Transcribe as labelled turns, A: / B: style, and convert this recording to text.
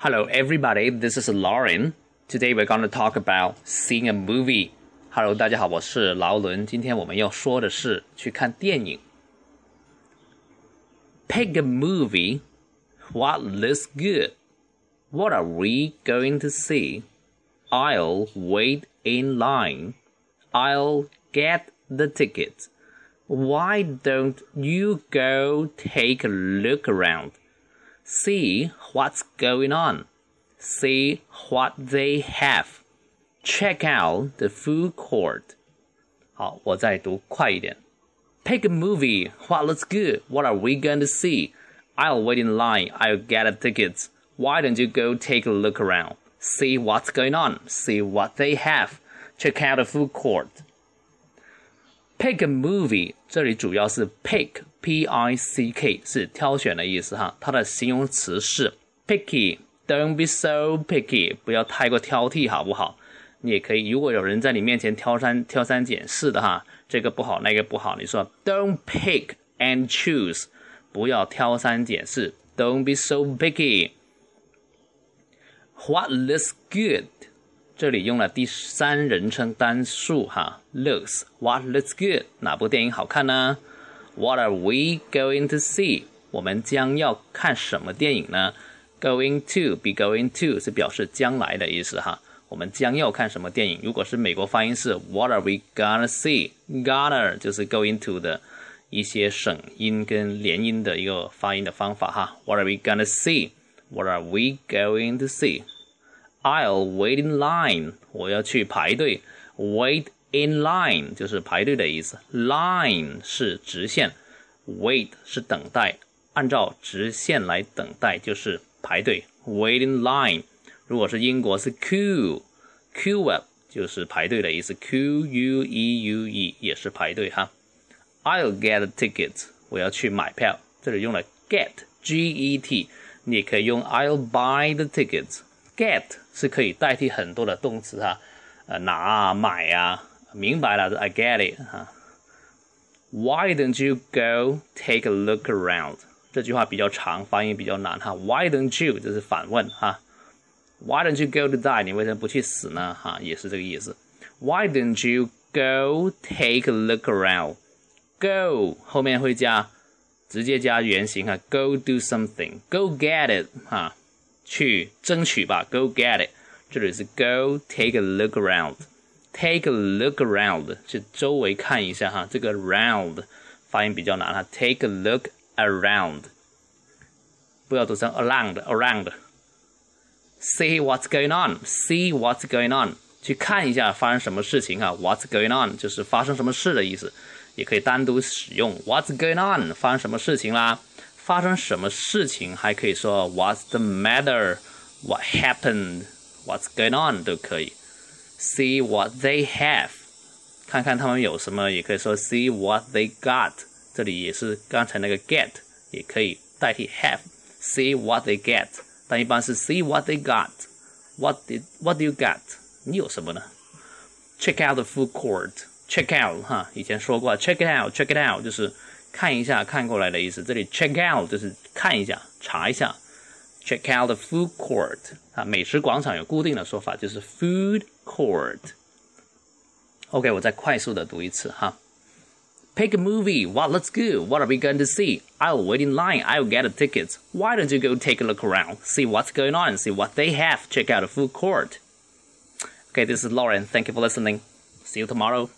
A: Hello, everybody. This is Lauren. Today we're going to talk about seeing a movie. Hello，大家好，我是劳伦。今天我们要说的是去看电影。Pick a movie. What looks good? What are we going to see? I'll wait in line. I'll get the tickets. Why don't you go take a look around? See what's going on. See what they have. Check out the food court. 好，我再读快一点。Pick a movie. What looks good? What are we going to see? I'll wait in line. I'll get the tickets. Why don't you go take a look around? See what's going on. See what they have. Check out the food court. Pick a movie，这里主要是 pick p i c k 是挑选的意思哈，它的形容词是 picky。Don't be so picky，不要太过挑剔，好不好？你也可以，如果有人在你面前挑三挑三拣四的哈，这个不好，那个不好，你说 Don't pick and choose，不要挑三拣四。Don't be so picky。What looks good？ 这里用了第三人称单数哈，looks what looks good 哪部电影好看呢？What are we going to see？我们将要看什么电影呢？Going to be going to 是表示将来的意思哈。我们将要看什么电影？如果是美国发音是 What are we gonna see？Gonna 就是 going to 的一些省音跟连音的一个发音的方法哈。What are we gonna see？What are we going to see？see？I'll wait in line，我要去排队。Wait in line 就是排队的意思。Line 是直线，wait 是等待，按照直线来等待就是排队。Wait in line。如果是英国是 queue，queue up 就是排队的意思。Q U E U E 也是排队哈。I'll get tickets，我要去买票。这里用了 get，G E T，你也可以用 I'll buy the tickets。 get 是可以代替很多的动词哈，呃，拿啊，买啊，明白了，I get it 哈。Why don't you go take a look around？这句话比较长，发音比较难哈。Why don't you 这是反问哈。Why don't you go to die？你为什么不去死呢？哈，也是这个意思。Why don't you go take a look around？Go 后面会加直接加原形哈，Go do something，Go get it 哈。 去争取吧，Go get it。这里是 Go take a look around，take a look around 是周围看一下哈，这个 round 发音比较难哈，take a look around，不要读成 around，around。See what's going on，see what's going on，去看一下发生什么事情哈，What's going on 就是发生什么事的意思，也可以单独使用 What's going on 发生什么事情啦。 发生什么事情，还可以说 What's the matter? What happened? What's going on 都可以。See what they have，看看他们有什么，也可以说 See what they got。这里也是刚才那个 get，也可以代替 have。See what they get，但一般是 See what they got。What did What do you got？你有什么呢？Check out the food court。Check out 哈，以前说过，Check it out，Check it out 就是。 看一下，看过来的意思。这里 check out 就是看一下，查一下。check out the food court 啊，美食广场有固定的说法，就是 food court。OK，我再快速的读一次哈。Pick a movie. What looks good? What are we going to see? I'll wait in line. I'll get the tickets. Why don't you go take a look around? See what's going on. See what they have. Check out the food court. Okay, this is Lauren. Thank you for listening. See you tomorrow.